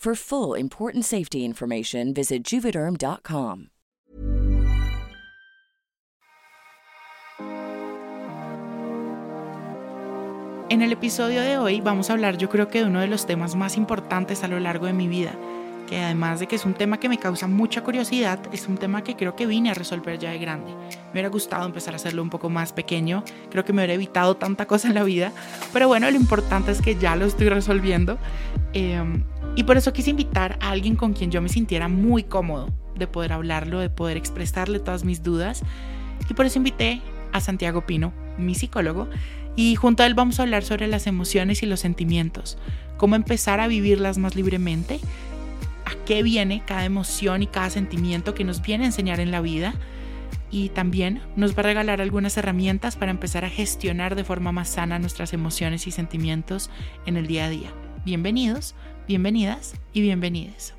For full important safety information, visit juvederm.com. En el episodio de hoy vamos a hablar yo creo que de uno de los temas más importantes a lo largo de mi vida, que además de que es un tema que me causa mucha curiosidad, es un tema que creo que vine a resolver ya de grande. Me hubiera gustado empezar a hacerlo un poco más pequeño, creo que me hubiera evitado tanta cosa en la vida, pero bueno, lo importante es que ya lo estoy resolviendo. Eh, y por eso quise invitar a alguien con quien yo me sintiera muy cómodo de poder hablarlo, de poder expresarle todas mis dudas. Y por eso invité a Santiago Pino, mi psicólogo, y junto a él vamos a hablar sobre las emociones y los sentimientos, cómo empezar a vivirlas más libremente, a qué viene cada emoción y cada sentimiento que nos viene a enseñar en la vida, y también nos va a regalar algunas herramientas para empezar a gestionar de forma más sana nuestras emociones y sentimientos en el día a día. Bienvenidos bienvenidas y bienvenides.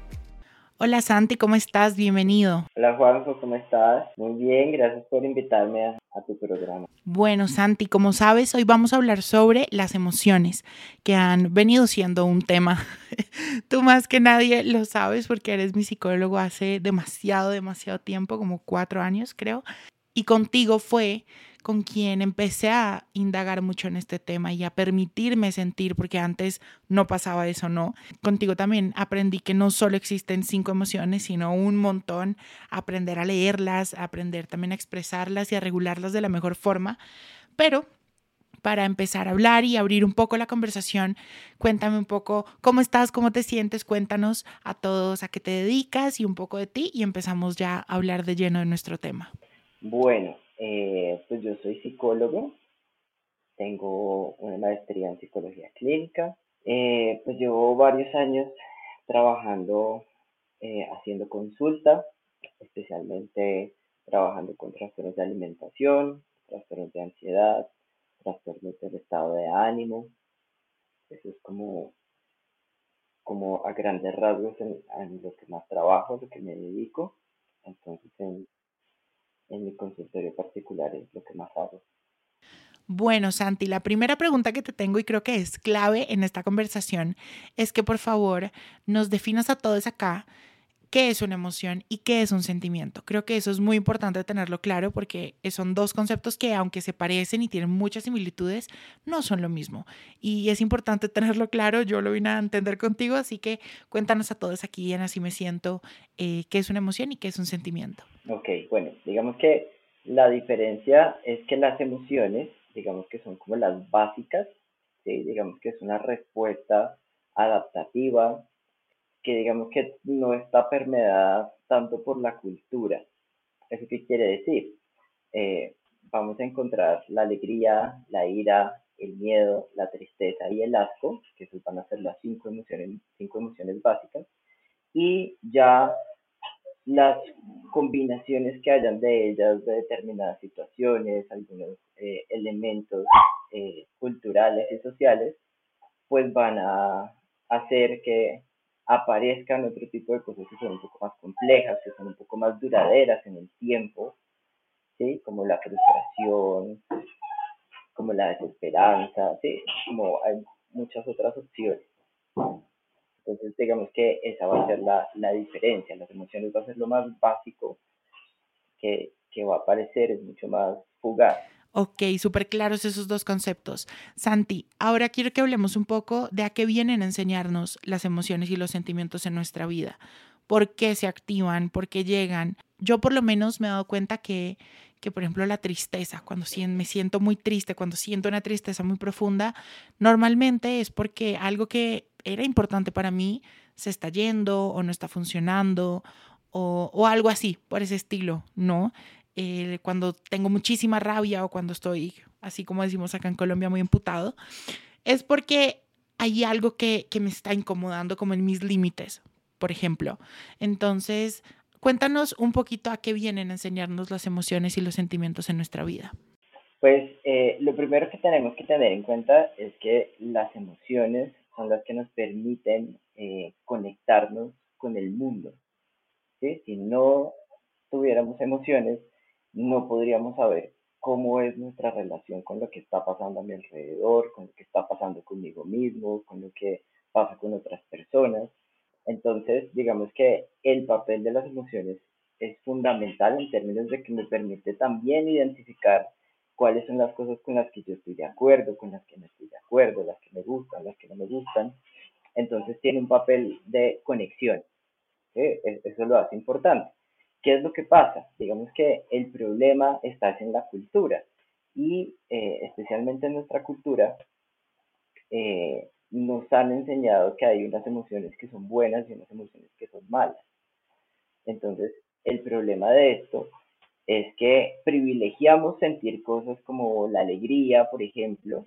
Hola Santi, ¿cómo estás? Bienvenido. Hola Juanjo, ¿cómo estás? Muy bien, gracias por invitarme a, a, tu programa. Bueno Santi, como sabes, hoy vamos a hablar sobre las emociones, que han venido siendo un tema. Tú más que nadie lo sabes porque eres mi psicólogo hace demasiado, demasiado tiempo, como cuatro años creo. Y contigo fue con quien empecé a indagar mucho en este tema y a permitirme sentir, porque antes no pasaba eso, ¿no? Contigo también aprendí que no solo existen cinco emociones, sino un montón, aprender a leerlas, aprender también a expresarlas y a regularlas de la mejor forma, pero para empezar a hablar y abrir un poco la conversación, cuéntame un poco cómo estás, cómo te sientes, cuéntanos a todos a qué te dedicas y un poco de ti y empezamos ya a hablar de lleno de nuestro tema. Bueno, eh, pues yo soy psicólogo, tengo una maestría en psicología clínica, eh, pues llevo varios años trabajando, eh, haciendo consulta, especialmente trabajando con trastornos de alimentación, trastornos de ansiedad, trastornos del estado de ánimo. Eso es como, como a grandes rasgos en, en lo que más trabajo, lo que me dedico. Entonces, en, en mi consultorio particular es lo que más hago. Bueno, Santi, la primera pregunta que te tengo y creo que es clave en esta conversación es que por favor nos definas a todos acá qué es una emoción y qué es un sentimiento. Creo que eso es muy importante tenerlo claro porque son dos conceptos que aunque se parecen y tienen muchas similitudes, no son lo mismo. Y es importante tenerlo claro, yo lo vine a entender contigo, así que cuéntanos a todos aquí en Así me siento eh, qué es una emoción y qué es un sentimiento. Ok, bueno, digamos que la diferencia es que las emociones, digamos que son como las básicas, ¿sí? digamos que es una respuesta adaptativa que digamos que no está permeada tanto por la cultura. ¿Eso qué quiere decir? Eh, vamos a encontrar la alegría, la ira, el miedo, la tristeza y el asco, que esos van a ser las cinco emociones, cinco emociones básicas, y ya las combinaciones que hayan de ellas, de determinadas situaciones, algunos eh, elementos eh, culturales y sociales, pues van a hacer que aparezcan otro tipo de cosas que son un poco más complejas, que son un poco más duraderas en el tiempo, ¿sí? como la frustración, como la desesperanza, ¿sí? como hay muchas otras opciones. Entonces, digamos que esa va a ser la, la diferencia. Las emociones va a ser lo más básico que, que va a aparecer, es mucho más fugaz. Ok, súper claros esos dos conceptos. Santi, ahora quiero que hablemos un poco de a qué vienen a enseñarnos las emociones y los sentimientos en nuestra vida. ¿Por qué se activan? ¿Por qué llegan? Yo por lo menos me he dado cuenta que, que por ejemplo, la tristeza, cuando me siento muy triste, cuando siento una tristeza muy profunda, normalmente es porque algo que era importante para mí se está yendo o no está funcionando o, o algo así, por ese estilo, ¿no? Eh, cuando tengo muchísima rabia o cuando estoy, así como decimos acá en Colombia, muy emputado, es porque hay algo que, que me está incomodando como en mis límites, por ejemplo. Entonces, cuéntanos un poquito a qué vienen a enseñarnos las emociones y los sentimientos en nuestra vida. Pues eh, lo primero que tenemos que tener en cuenta es que las emociones son las que nos permiten eh, conectarnos con el mundo. Si no tuviéramos emociones, no podríamos saber cómo es nuestra relación con lo que está pasando a mi alrededor, con lo que está pasando conmigo mismo, con lo que pasa con otras personas. Entonces, digamos que el papel de las emociones es fundamental en términos de que me permite también identificar cuáles son las cosas con las que yo estoy de acuerdo, con las que no estoy de acuerdo, las que me gustan, las que no me gustan. Entonces tiene un papel de conexión. E-, eso lo hace importante. ¿Qué es lo que pasa? Digamos que el problema está en la cultura y eh, especialmente en nuestra cultura eh, nos han enseñado que hay unas emociones que son buenas y unas emociones que son malas. Entonces, el problema de esto es que privilegiamos sentir cosas como la alegría, por ejemplo.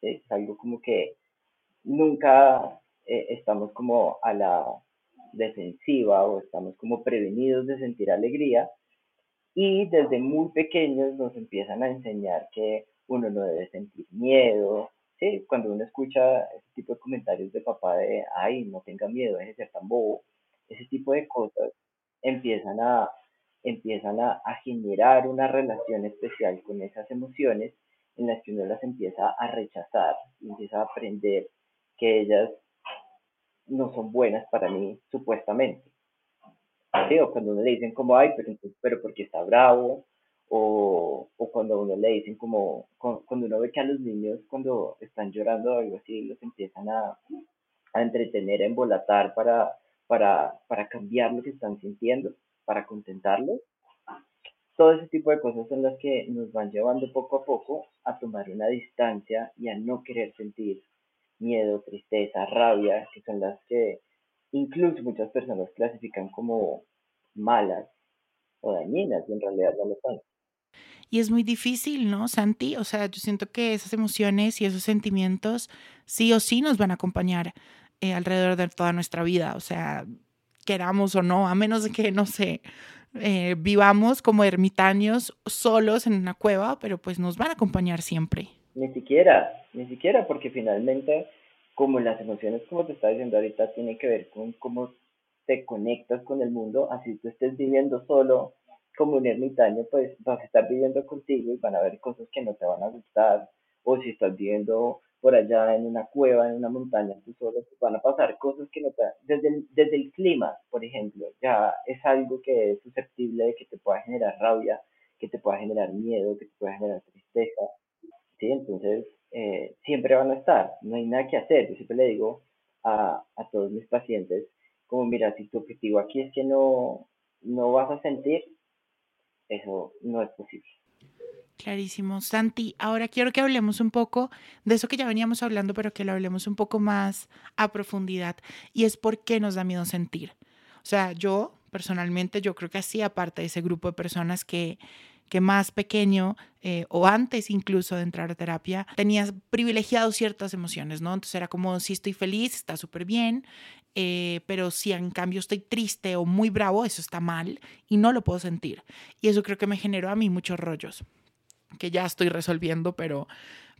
Es algo como que nunca eh, estamos como a la defensiva o estamos como prevenidos de sentir alegría y desde muy pequeños nos empiezan a enseñar que uno no debe sentir miedo, ¿sí? Cuando uno escucha ese tipo de comentarios de papá de, ay, no tenga miedo, deje de ser tan bobo, ese tipo de cosas empiezan a, empiezan a, a generar una relación especial con esas emociones en las que uno las empieza a rechazar, empieza a aprender que ellas no son buenas para mí, supuestamente. O cuando uno le dicen como, ay, pero, pero porque está bravo, o, o cuando uno le dicen como, cuando uno ve que a los niños cuando están llorando o algo así, los empiezan a, a entretener, a embolatar para, para, para cambiar lo que están sintiendo, para contentarlos. Todo ese tipo de cosas son las que nos van llevando poco a poco a tomar una distancia y a no querer sentir miedo, tristeza, rabia, que son las que incluso muchas personas clasifican como malas o dañinas y en realidad no lo son. Y es muy difícil, ¿no, Santi? O sea, yo siento que esas emociones y esos sentimientos sí o sí nos van a acompañar eh, alrededor de toda nuestra vida. O sea, queramos o no, a menos de que, no sé, eh, vivamos como ermitaños solos en una cueva, pero pues nos van a acompañar siempre. Ni siquiera, ni siquiera, porque finalmente, como las emociones, como te estaba diciendo ahorita, tienen que ver con cómo te conectas con el mundo, así tú estés viviendo solo como un ermitaño, pues vas a estar viviendo contigo y van a haber cosas que no te van a gustar, o si estás viviendo por allá en una cueva, en una montaña, tú solo, pues van a pasar cosas que no te... Desde el, desde el clima, por ejemplo, ya es algo que es susceptible de que te pueda generar rabia, que te pueda generar miedo, que te pueda generar ¿sí? Entonces, eh, siempre van a estar, no hay nada que hacer. Yo siempre le digo a, a todos mis pacientes, como mira, si tu objetivo aquí es que no, no vas a sentir, eso no es posible. Clarísimo. Santi, ahora quiero que hablemos un poco de eso que ya veníamos hablando, pero que lo hablemos un poco más a profundidad, y es por qué nos da miedo sentir. O sea, yo personalmente, yo creo que hacía parte de ese grupo de personas que que más pequeño eh, o antes incluso de entrar a terapia, tenías privilegiado ciertas emociones, ¿no? Entonces era como, si estoy feliz, está súper bien, eh, pero si en cambio estoy triste o muy bravo, eso está mal y no lo puedo sentir. Y eso creo que me generó a mí muchos rollos que ya estoy resolviendo, pero,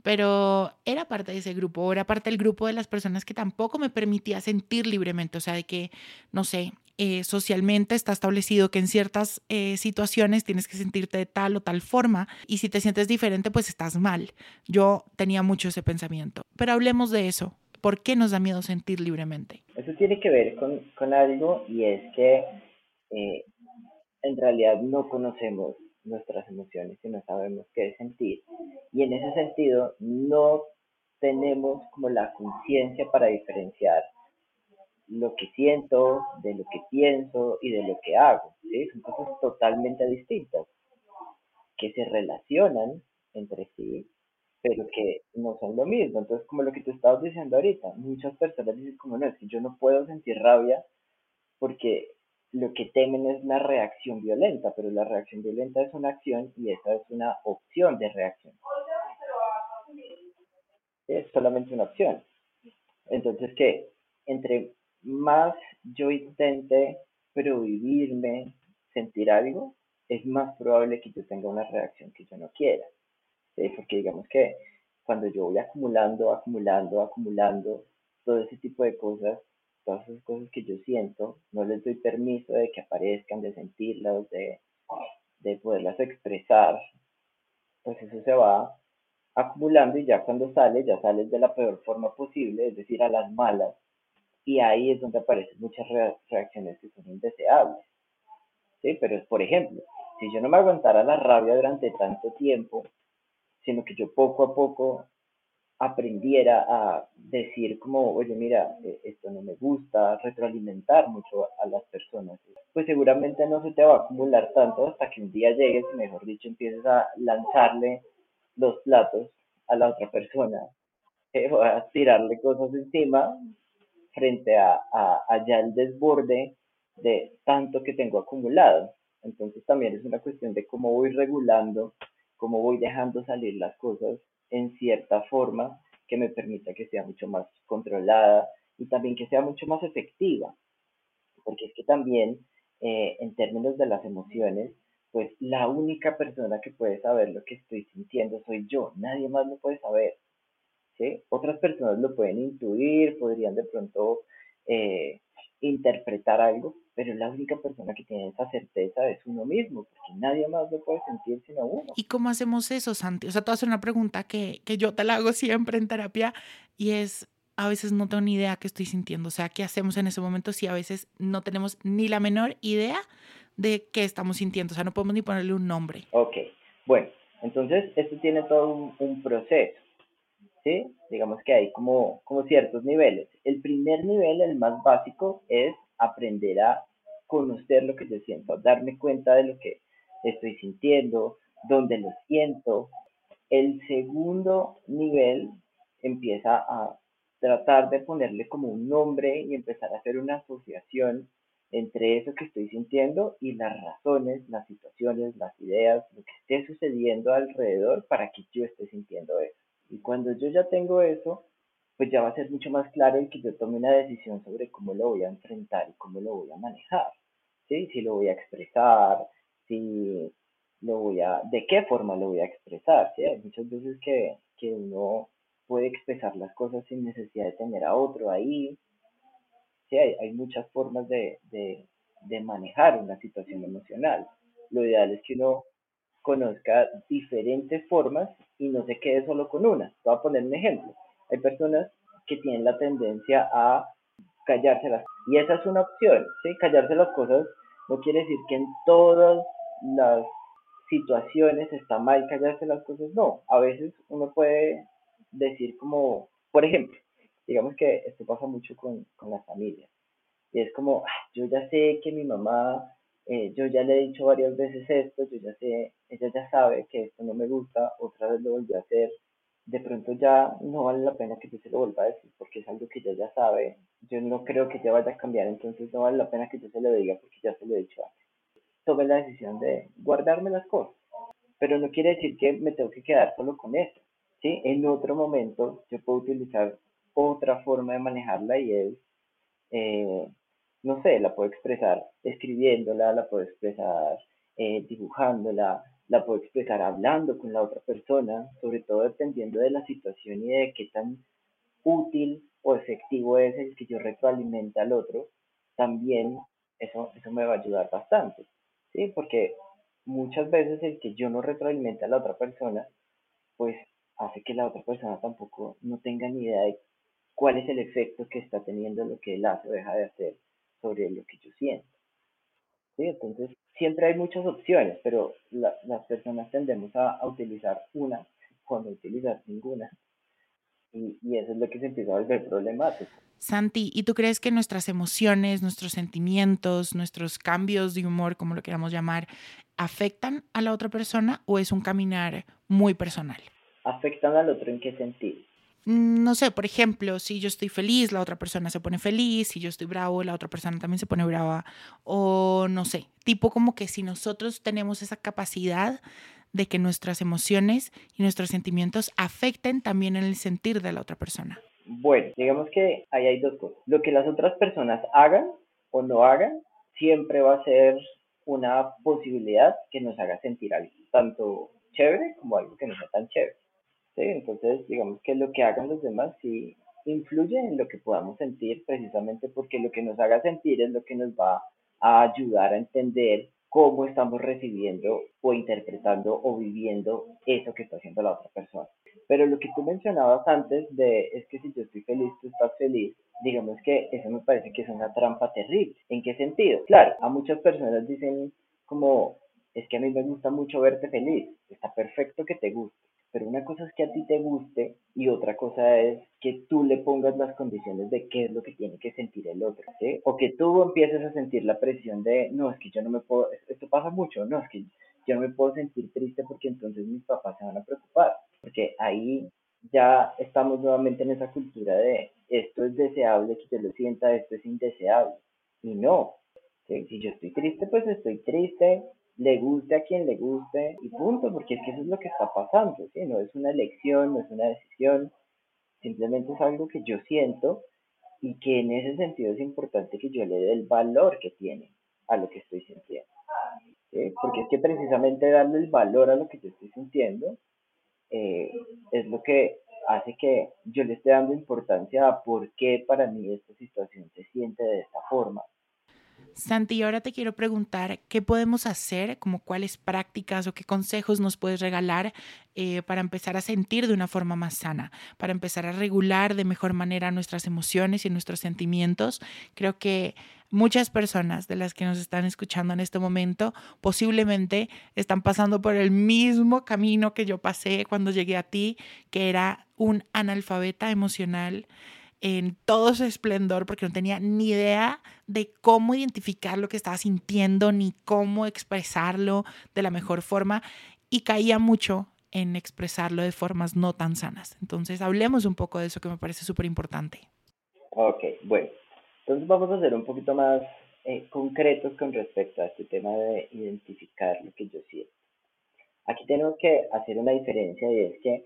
pero era parte de ese grupo, era parte del grupo de las personas que tampoco me permitía sentir libremente, o sea, de que, no sé, eh, socialmente está establecido que en ciertas eh, situaciones tienes que sentirte de tal o tal forma y si te sientes diferente, pues estás mal. Yo tenía mucho ese pensamiento, pero hablemos de eso. ¿Por qué nos da miedo sentir libremente? Eso tiene que ver con, con algo y es que eh, en realidad no conocemos nuestras emociones y no sabemos qué sentir. Y en ese sentido, no tenemos como la conciencia para diferenciar lo que siento, de lo que pienso y de lo que hago. ¿sí? Son cosas totalmente distintas que se relacionan entre sí, pero que no son lo mismo. Entonces, como lo que tú estabas diciendo ahorita, muchas personas dicen como no, es que yo no puedo sentir rabia porque lo que temen es una reacción violenta, pero la reacción violenta es una acción y esa es una opción de reacción. Es solamente una opción. Entonces, que entre más yo intente prohibirme sentir algo, es más probable que yo tenga una reacción que yo no quiera. Porque digamos que cuando yo voy acumulando, acumulando, acumulando todo ese tipo de cosas, todas esas cosas que yo siento, no les doy permiso de que aparezcan, de sentirlas, de, de poderlas expresar, pues eso se va acumulando y ya cuando sale, ya sale de la peor forma posible, es decir, a las malas, y ahí es donde aparecen muchas reacciones que son indeseables. ¿sí? Pero, por ejemplo, si yo no me aguantara la rabia durante tanto tiempo, sino que yo poco a poco aprendiera a decir como, oye, mira, eh, esto no me gusta, retroalimentar mucho a las personas, pues seguramente no se te va a acumular tanto hasta que un día llegues y, mejor dicho, empieces a lanzarle los platos a la otra persona, eh, a tirarle cosas encima frente a, a, allá el desborde de tanto que tengo acumulado. Entonces también es una cuestión de cómo voy regulando, cómo voy dejando salir las cosas en cierta forma que me permita que sea mucho más controlada y también que sea mucho más efectiva. Porque es que también eh, en términos de las emociones, pues la única persona que puede saber lo que estoy sintiendo soy yo, nadie más lo puede saber. ¿Sí? Otras personas lo pueden intuir, podrían de pronto eh, interpretar algo, pero la única persona que tiene esa certeza es uno mismo, porque nadie más lo puede sentir sino uno. ¿Y cómo hacemos eso, Santi? O sea, te hacer una pregunta que, que yo te la hago siempre en terapia y es, a veces no tengo ni idea qué estoy sintiendo. O sea, ¿qué hacemos en ese momento si a veces no tenemos ni la menor idea de qué estamos sintiendo? O sea, no podemos ni ponerle un nombre. Ok, bueno, entonces esto tiene todo un, un proceso. Digamos que hay como, como ciertos niveles. El primer nivel, el más básico, es aprender a conocer lo que yo siento, darme cuenta de lo que estoy sintiendo, dónde lo siento. El segundo nivel empieza a tratar de ponerle como un nombre y empezar a hacer una asociación entre eso que estoy sintiendo y las razones, las situaciones, las ideas, lo que esté sucediendo alrededor para que yo esté sintiendo eso. Y cuando yo ya tengo eso, pues ya va a ser mucho más claro el que yo tome una decisión sobre cómo lo voy a enfrentar y cómo lo voy a manejar. ¿sí? Si lo voy a expresar, si lo voy a, de qué forma lo voy a expresar. ¿sí? Hay muchas veces que, que uno puede expresar las cosas sin necesidad de tener a otro ahí. Sí, hay, hay muchas formas de, de, de manejar una situación emocional. Lo ideal es que uno conozca diferentes formas y no se quede solo con una. Voy a poner un ejemplo. Hay personas que tienen la tendencia a callárselas y esa es una opción, ¿sí? Callarse las cosas no quiere decir que en todas las situaciones está mal callarse las cosas, no. A veces uno puede decir como, por ejemplo, digamos que esto pasa mucho con, con las familias. Y es como, yo ya sé que mi mamá eh, yo ya le he dicho varias veces esto, yo ya sé, ella ya sabe que esto no me gusta, otra vez lo volvió a hacer, de pronto ya no vale la pena que yo se lo vuelva a decir porque es algo que ella ya sabe, yo no creo que ella vaya a cambiar, entonces no vale la pena que yo se lo diga porque ya se lo he dicho antes. Tomé la decisión de guardarme las cosas, pero no quiere decir que me tengo que quedar solo con eso, ¿sí? En otro momento yo puedo utilizar otra forma de manejarla y es eh, no sé, la puedo expresar escribiéndola, la puedo expresar eh, dibujándola, la puedo expresar hablando con la otra persona, sobre todo dependiendo de la situación y de qué tan útil o efectivo es el que yo retroalimente al otro, también eso, eso me va a ayudar bastante, ¿sí? Porque muchas veces el que yo no retroalimente a la otra persona, pues hace que la otra persona tampoco no tenga ni idea de cuál es el efecto que está teniendo lo que él hace o deja de hacer sobre lo que yo siento. ¿Sí? Entonces, siempre hay muchas opciones, pero las personas tendemos a, utilizar una cuando utilizar ninguna. Y, y, eso es lo que se empieza a volver problemático. Santi, ¿y tú crees que nuestras emociones, nuestros sentimientos, nuestros cambios de humor, como lo queramos llamar, afectan a la otra persona o es un caminar muy personal? ¿Afectan al otro en qué sentido? Mm, no sé, por ejemplo, si yo estoy feliz, la otra persona se pone feliz, si yo estoy bravo, la otra persona también se pone brava, o no sé, tipo como que si nosotros tenemos esa capacidad de que nuestras emociones y nuestros sentimientos afecten también el sentir de la otra persona. Bueno, digamos que ahí hay dos cosas. Lo que las otras personas hagan o no hagan siempre va a ser una posibilidad que nos haga sentir algo, tanto chévere como algo que no sea tan chévere. Entonces, digamos que lo que hagan los demás sí influye en lo que podamos sentir, precisamente porque lo que nos haga sentir es lo que nos va a ayudar a entender cómo estamos recibiendo o interpretando o viviendo eso que está haciendo la otra persona. Pero lo que tú mencionabas antes de es que si yo estoy feliz, tú estás feliz, digamos que eso me parece que es una trampa terrible. ¿En qué sentido? Claro, a muchas personas dicen como, es que a mí me gusta mucho verte feliz, está perfecto que te guste, pero una cosa es que a ti te guste y otra cosa es que tú le pongas las condiciones de qué es lo que tiene que sentir el otro, ¿sí? O que tú empieces a sentir la presión de, no, es que yo no me puedo, esto pasa mucho, no, es que yo no me puedo sentir triste porque entonces mis papás se van a preocupar, porque ahí ya estamos nuevamente en esa cultura de esto es deseable que yo lo sienta, esto es indeseable. Y no, si yo estoy triste, pues estoy triste, le guste a quien le guste y punto, porque es que eso es lo que está pasando, ¿sí? No es una elección, no es una decisión, simplemente es algo que yo siento y que en ese sentido es importante que yo le dé el valor que tiene a lo que estoy sintiendo. Porque es que precisamente darle el valor a lo que yo estoy sintiendo eh, es lo que hace que yo le esté dando importancia a por qué para mí esta situación se siente de esta forma Santi, ahora te quiero preguntar qué podemos hacer, como cuáles prácticas o qué consejos nos puedes regalar eh, para empezar a sentir de una forma más sana, para empezar a regular de mejor manera nuestras emociones y nuestros sentimientos. Creo que muchas personas de las que nos están escuchando en este momento posiblemente están pasando por el mismo camino que yo pasé cuando llegué a ti, que era un analfabeta emocional en todo su esplendor porque no tenía ni idea de cómo identificar lo que estaba sintiendo ni cómo expresarlo de la mejor forma y caía mucho en expresarlo de formas no tan sanas. Entonces, hablemos un poco de eso que me parece súper importante. Ok, bueno, entonces vamos a ser un poquito más eh, concretos con respecto a este tema de identificar lo que yo siento. Aquí tenemos que hacer una diferencia y es que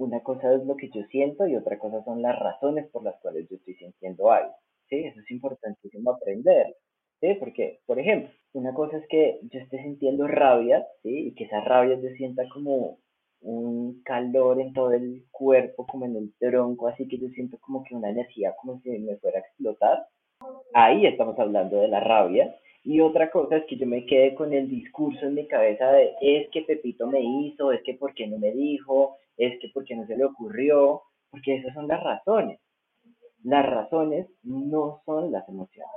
una cosa es lo que yo siento y otra cosa son las razones por las cuales yo estoy sintiendo algo. ¿sí? Eso es importantísimo aprender. ¿sí? Porque, por ejemplo, una cosa es que yo esté sintiendo rabia ¿sí? y que esa rabia se sienta como un calor en todo el cuerpo, como en el tronco, así que yo siento como que una energía como si me fuera a explotar. Ahí estamos hablando de la rabia. Y otra cosa es que yo me quede con el discurso en mi cabeza de es que Pepito me hizo, es que por qué no me dijo, es que porque no se le ocurrió, porque esas son las razones. Las razones no son las emociones.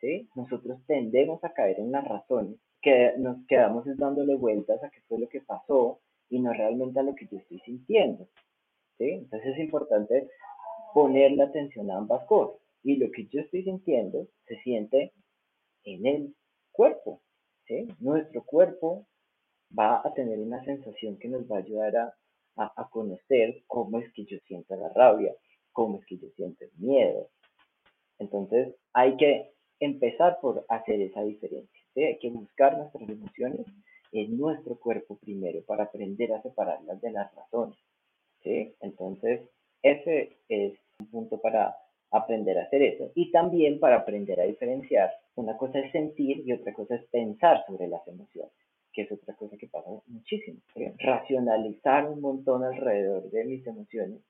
¿sí? Nosotros tendemos a caer en las razones, que nos quedamos dándole vueltas a qué fue lo que pasó y no realmente a lo que yo estoy sintiendo. ¿sí? Entonces es importante poner la atención a ambas cosas. Y lo que yo estoy sintiendo se siente en el cuerpo. ¿sí? Nuestro cuerpo va a tener una sensación que nos va a ayudar a a, conocer cómo es que yo siento la rabia, cómo es que yo siento el miedo. Entonces hay que empezar por hacer esa diferencia. Hay que buscar nuestras emociones en nuestro cuerpo primero para aprender a separarlas de las razones. ¿sí? Entonces ese es un punto para aprender a hacer eso. Y también para aprender a diferenciar. Una cosa es sentir y otra cosa es pensar sobre las emociones que es otra cosa que pasa muchísimo. Racionalizar un montón alrededor de mis emociones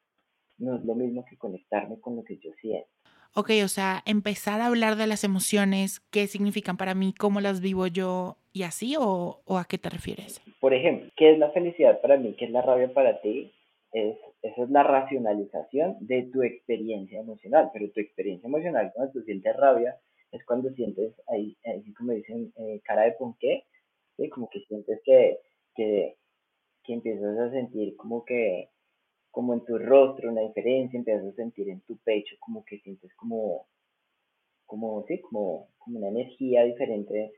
no es lo mismo que conectarme con lo que yo siento. Ok, o sea, empezar a hablar de las emociones, qué significan para mí, cómo las vivo yo y así, o, o a qué te refieres? Por ejemplo, ¿qué es la felicidad para mí? ¿Qué es la rabia para ti? Es, esa es la racionalización de tu experiencia emocional, pero tu experiencia emocional cuando tú sientes rabia es cuando sientes ahí, así como dicen, eh, cara de ponqué, como que sientes que, que, que empiezas a sentir como que, como en tu rostro una diferencia, empiezas a sentir en tu pecho como que sientes como, como, sí, como, como una energía diferente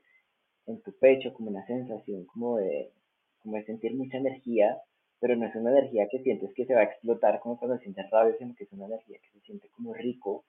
en tu pecho, como una sensación como de, como de sentir mucha energía, pero no es una energía que sientes que se va a explotar como cuando sientes rabia, sino que es una energía que se siente como rico.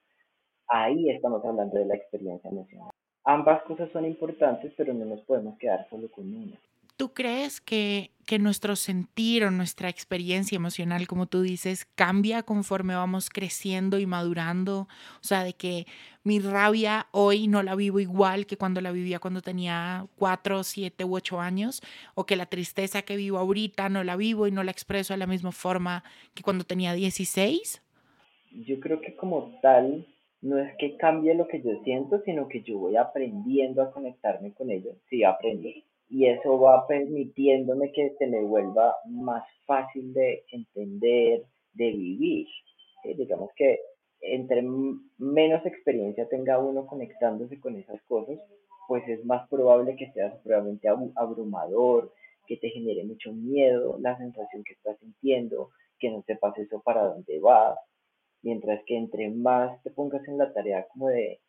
Ahí estamos hablando de la experiencia emocional. Ambas cosas son importantes, pero no nos podemos quedar solo con una. ¿Tú crees que, que, nuestro sentir o nuestra experiencia emocional, como tú dices, cambia conforme vamos creciendo y madurando? O sea, de que mi rabia hoy no la vivo igual que cuando la vivía cuando tenía cuatro, siete u ocho años, o que la tristeza que vivo ahorita no la vivo y no la expreso de la misma forma que cuando tenía 16? Yo creo que como tal, no es que cambie lo que yo siento, sino que yo voy aprendiendo a conectarme con ello. Sí, aprendo y eso va permitiéndome que se me vuelva más fácil de entender, de vivir. Digamos que entre menos experiencia tenga uno conectándose con esas cosas, pues es más probable que sea supremamente abrumador, que te genere mucho miedo, la sensación que estás sintiendo, que no sepas eso para dónde va, mientras que entre más te pongas en la tarea como de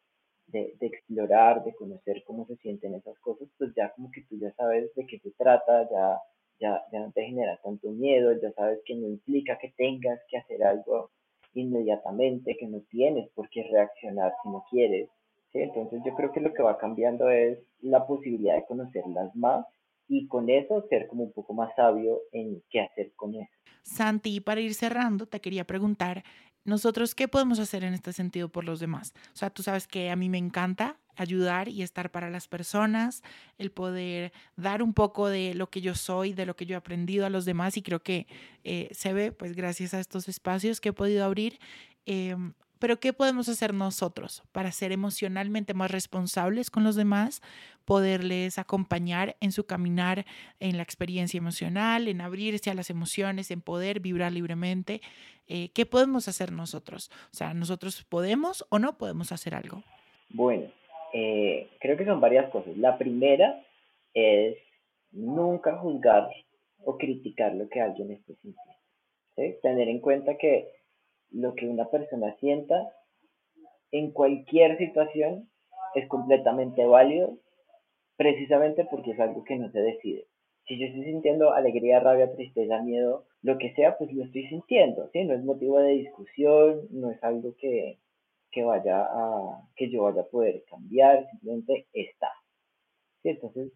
de, explorar, de conocer cómo se sienten esas cosas, pues ya como que tú ya sabes de qué se trata, ya, ya, ya no te genera tanto miedo, ya sabes que no implica que tengas que hacer algo inmediatamente, que no tienes por qué reaccionar si no quieres. ¿sí? Entonces yo creo que lo que va cambiando es la posibilidad de conocerlas más y con eso ser como un poco más sabio en qué hacer con eso. Santi, para ir cerrando, te quería preguntar, nosotros, ¿qué podemos hacer en este sentido por los demás? O sea, tú sabes que a mí me encanta ayudar y estar para las personas, el poder dar un poco de lo que yo soy, de lo que yo he aprendido a los demás y creo que eh, se ve, pues gracias a estos espacios que he podido abrir, em, pero ¿qué podemos hacer nosotros para ser emocionalmente más responsables con los demás, poderles acompañar en su caminar en la experiencia emocional, en abrirse a las emociones, en poder vibrar libremente? Eh, ¿Qué podemos hacer nosotros? O sea, ¿nosotros podemos o no podemos hacer algo? Bueno, eh, creo que son varias cosas. La primera es nunca juzgar o criticar lo que alguien esté sintiendo. Tener en cuenta que lo que una persona sienta en cualquier situación es completamente válido, precisamente porque es algo que no se decide. Si yo estoy sintiendo alegría, rabia, tristeza, miedo, lo que sea, pues lo estoy sintiendo, ¿sí? No es motivo de discusión, no es algo que, que vaya a, que yo vaya a poder cambiar, simplemente está. ¿sí? Entonces,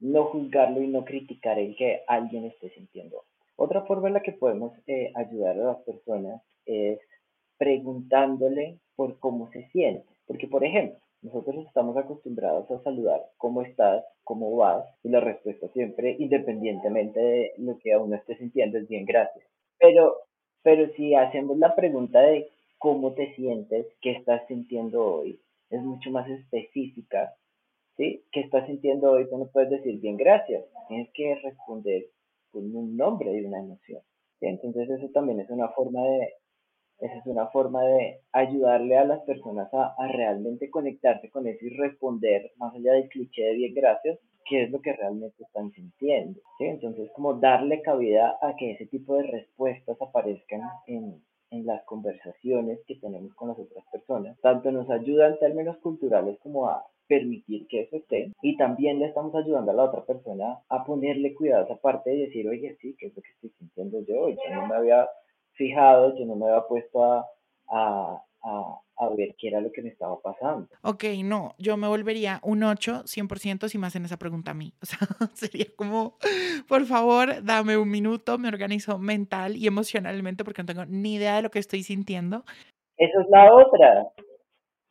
no juzgarlo y no criticar el que alguien esté sintiendo. Otra forma en la que podemos eh, ayudar a las personas es preguntándole por cómo se siente. Porque, por ejemplo, nosotros estamos acostumbrados a saludar cómo estás, cómo vas, y la respuesta siempre, independientemente de lo que uno esté sintiendo, es bien, gracias. Pero, pero si hacemos la pregunta de cómo te sientes, qué estás sintiendo hoy, es mucho más específica, ¿sí? ¿Qué estás sintiendo hoy? Tú no puedes decir bien, gracias. Tienes que responder con un nombre de una emoción. Entonces eso también es una forma de, esa es una forma de ayudarle a las personas a, realmente conectarse con eso y responder más allá del cliché de bien gracias, qué es lo que realmente están sintiendo. Entonces, como darle cabida a que ese tipo de respuestas aparezcan en, en las conversaciones que tenemos con las otras personas. Tanto nos ayuda en términos culturales como a permitir que eso esté y también le estamos ayudando a la otra persona a ponerle cuidado a esa parte y decir, oye, sí, ¿qué es lo que estoy sintiendo yo? Yo no me había fijado, yo no me había puesto a, a, a, ver qué era lo que me estaba pasando. Ok, no, yo me volvería un 8, 100% si me hacen esa pregunta a mí. O sea, sería como, por favor, dame un minuto, me organizo mental y emocionalmente porque no tengo ni idea de lo que estoy sintiendo. Esa es la otra.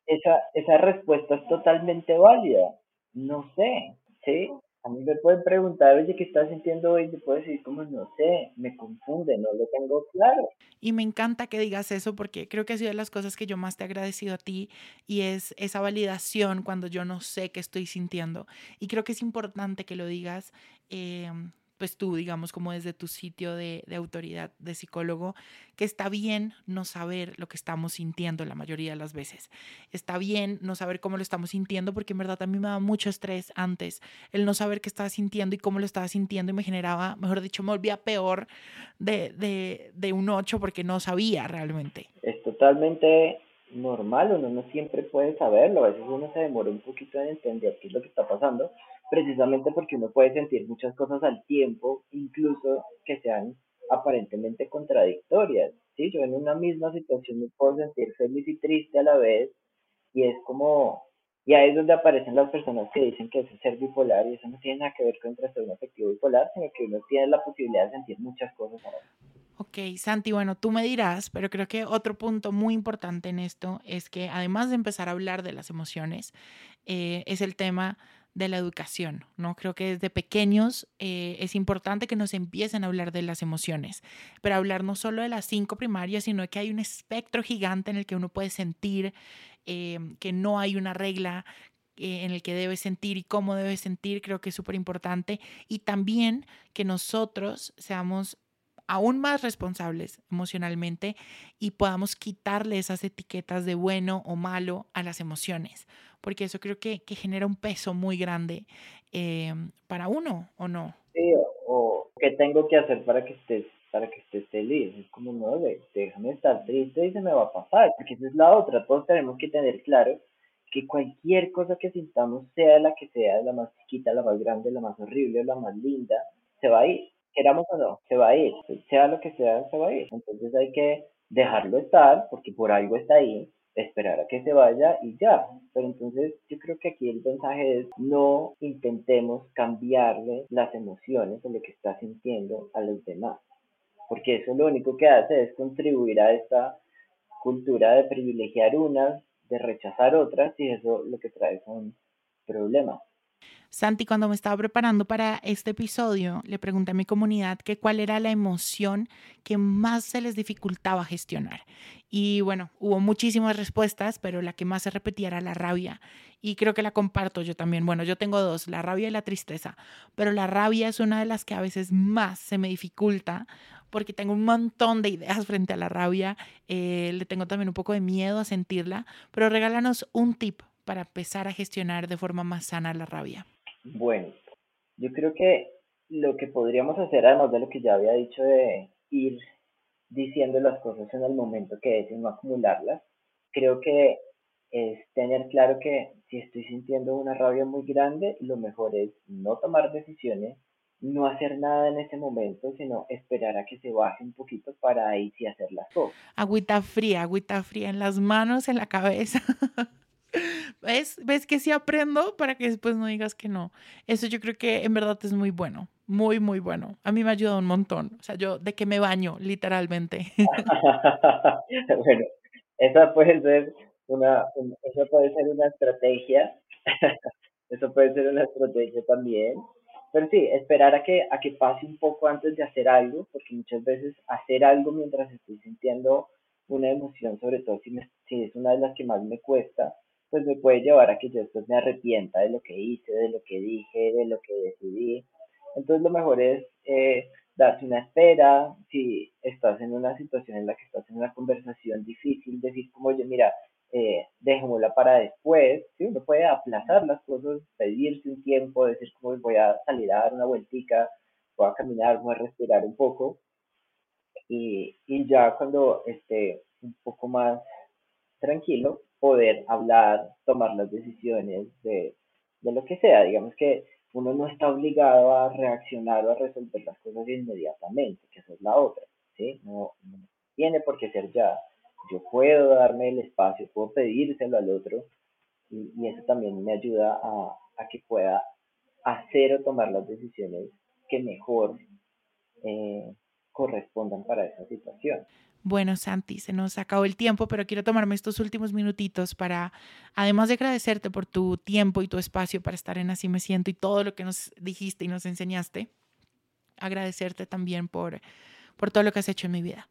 Esa, esa respuesta es totalmente válida. No sé, ¿sí? A mí me pueden preguntar, oye, ¿qué estás sintiendo hoy? Te puedo decir, como no sé, me confunde, no lo tengo claro. Y me encanta que digas eso porque creo que ha sido de las cosas que yo más te he agradecido a ti y es esa validación cuando yo no sé qué estoy sintiendo. Y creo que es importante que lo digas. Eh, pues tú, digamos, como desde tu sitio de, autoridad de psicólogo, que está bien no saber lo que estamos sintiendo la mayoría de las veces. Está bien no saber cómo lo estamos sintiendo, porque en verdad a mí me daba mucho estrés antes el no saber qué estaba sintiendo y cómo lo estaba sintiendo y me generaba, mejor dicho, me volvía peor de, de un 8 porque no sabía realmente. Es totalmente normal, uno no siempre puede saberlo, a veces uno se demora un poquito en entender qué es lo que está pasando, precisamente porque uno puede sentir muchas cosas al tiempo, incluso que sean aparentemente contradictorias, ¿sí? Yo en una misma situación me puedo sentir feliz y triste a la vez, y es como, y ahí es donde aparecen las personas que dicen que es ser bipolar, y eso no tiene nada que ver con un trastorno afectivo bipolar, sino que uno tiene la posibilidad de sentir muchas cosas a la vez. Ok, Santi, bueno, tú me dirás, pero creo que otro punto muy importante en esto es que además de empezar a hablar de las emociones, eh, es el tema de la educación, ¿no? Creo que desde pequeños eh, es importante que nos empiecen a hablar de las emociones, pero hablar no solo de las cinco primarias, sino que hay un espectro gigante en el que uno puede sentir eh, que no hay una regla en el que debe sentir y cómo debe sentir, creo que es súper importante. Y también que nosotros seamos aún más responsables emocionalmente y podamos quitarle esas etiquetas de bueno o malo a las emociones, porque eso creo que, que genera un peso muy grande em, para uno, ¿o no? Sí, o, qué tengo que hacer para que estés para que estés feliz, es como no, déjame estar triste y se me va a pasar, porque esa es la otra, todos tenemos que tener claro que cualquier cosa que sintamos, sea la que sea, la más chiquita, la más grande, la más horrible, la más linda, se va a ir queramos o no, se va a ir, sea lo que sea, se va a ir. Entonces hay que dejarlo estar, porque por algo está ahí, esperar a que se vaya y ya. Pero entonces yo creo que aquí el mensaje es no intentemos cambiarle las emociones o lo que está sintiendo a los demás, porque eso lo único que hace es contribuir a esta cultura de privilegiar unas, de rechazar otras y eso lo que trae son problemas. Santi, cuando me estaba preparando para este episodio, le pregunté a mi comunidad que cuál era la emoción que más se les dificultaba gestionar. Y bueno, hubo muchísimas respuestas, pero la que más se repetía era la rabia. Y creo que la comparto yo también. Bueno, yo tengo dos, la rabia y la tristeza. Pero la rabia es una de las que a veces más se me dificulta porque tengo un montón de ideas frente a la rabia. Eh, le tengo también un poco de miedo a sentirla. Pero regálanos un tip para empezar a gestionar de forma más sana la rabia. Bueno, yo creo que lo que podríamos hacer, además de lo que ya había dicho de ir diciendo las cosas en el momento que es y no acumularlas, creo que es tener claro que si estoy sintiendo una rabia muy grande, lo mejor es no tomar decisiones, no hacer nada en ese momento, sino esperar a que se baje un poquito para ahí sí hacer las cosas. Agüita fría, agüita fría en las manos, en la cabeza. ¿Ves? ¿Ves que sí aprendo para que después no digas que no? Eso yo creo que en verdad es muy bueno, muy, muy bueno. A mí me ha ayudado un montón. O sea, yo de que me baño, literalmente. bueno, esa puede ser una, eso puede ser una estrategia. eso puede ser una estrategia también. Pero sí, esperar a que, a que pase un poco antes de hacer algo, porque muchas veces hacer algo mientras estoy sintiendo una emoción, sobre todo si, si es una de las que más me cuesta, pues me puede llevar a que yo después me arrepienta de lo que hice, de lo que dije, de lo que decidí. Entonces lo mejor es eh, darse una espera, si estás en una situación en la que estás en una conversación difícil, decir como, oye, mira, eh, dejémosla para después, ¿sí? uno puede aplazar las cosas, pedirse un tiempo, decir como voy a salir a dar una vueltica, voy a caminar, voy a respirar un poco, y, y ya cuando esté un poco más tranquilo, poder hablar, tomar las decisiones de, lo que sea. Digamos que uno no está obligado a reaccionar o a resolver las cosas inmediatamente, que esa es la otra, ¿sí? No, tiene por qué ser ya. Yo puedo darme el espacio, puedo pedírselo al otro y, eso también me ayuda a, a, que pueda hacer o tomar las decisiones que mejor eh, correspondan para esa situación. Bueno, Santi, se nos acabó el tiempo, pero quiero tomarme estos últimos minutitos para, además de agradecerte por tu tiempo y tu espacio para estar en Así Me Siento y todo lo que nos dijiste y nos enseñaste, agradecerte también por, por todo lo que has hecho en mi vida.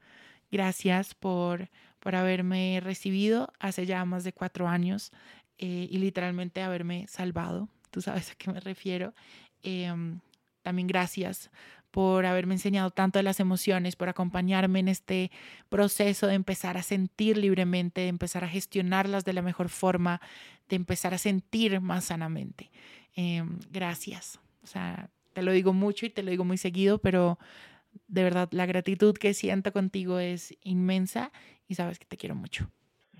Gracias por, por haberme recibido hace ya más de cuatro años eh, y literalmente haberme salvado. Tú sabes a qué me refiero. Em, también gracias por haberme enseñado tanto de las emociones, por acompañarme en este proceso de empezar a sentir libremente, de empezar a gestionarlas de la mejor forma, de empezar a sentir más sanamente. Em, gracias. O sea, te lo digo mucho y te lo digo muy seguido, pero de verdad la gratitud que siento contigo es inmensa y sabes que te quiero mucho.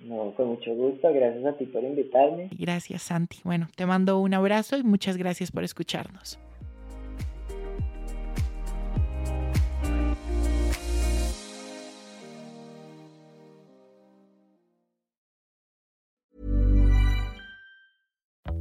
No, con mucho gusto. Gracias a ti por invitarme. Gracias, Santi. Bueno, te mando un abrazo y muchas gracias por escucharnos.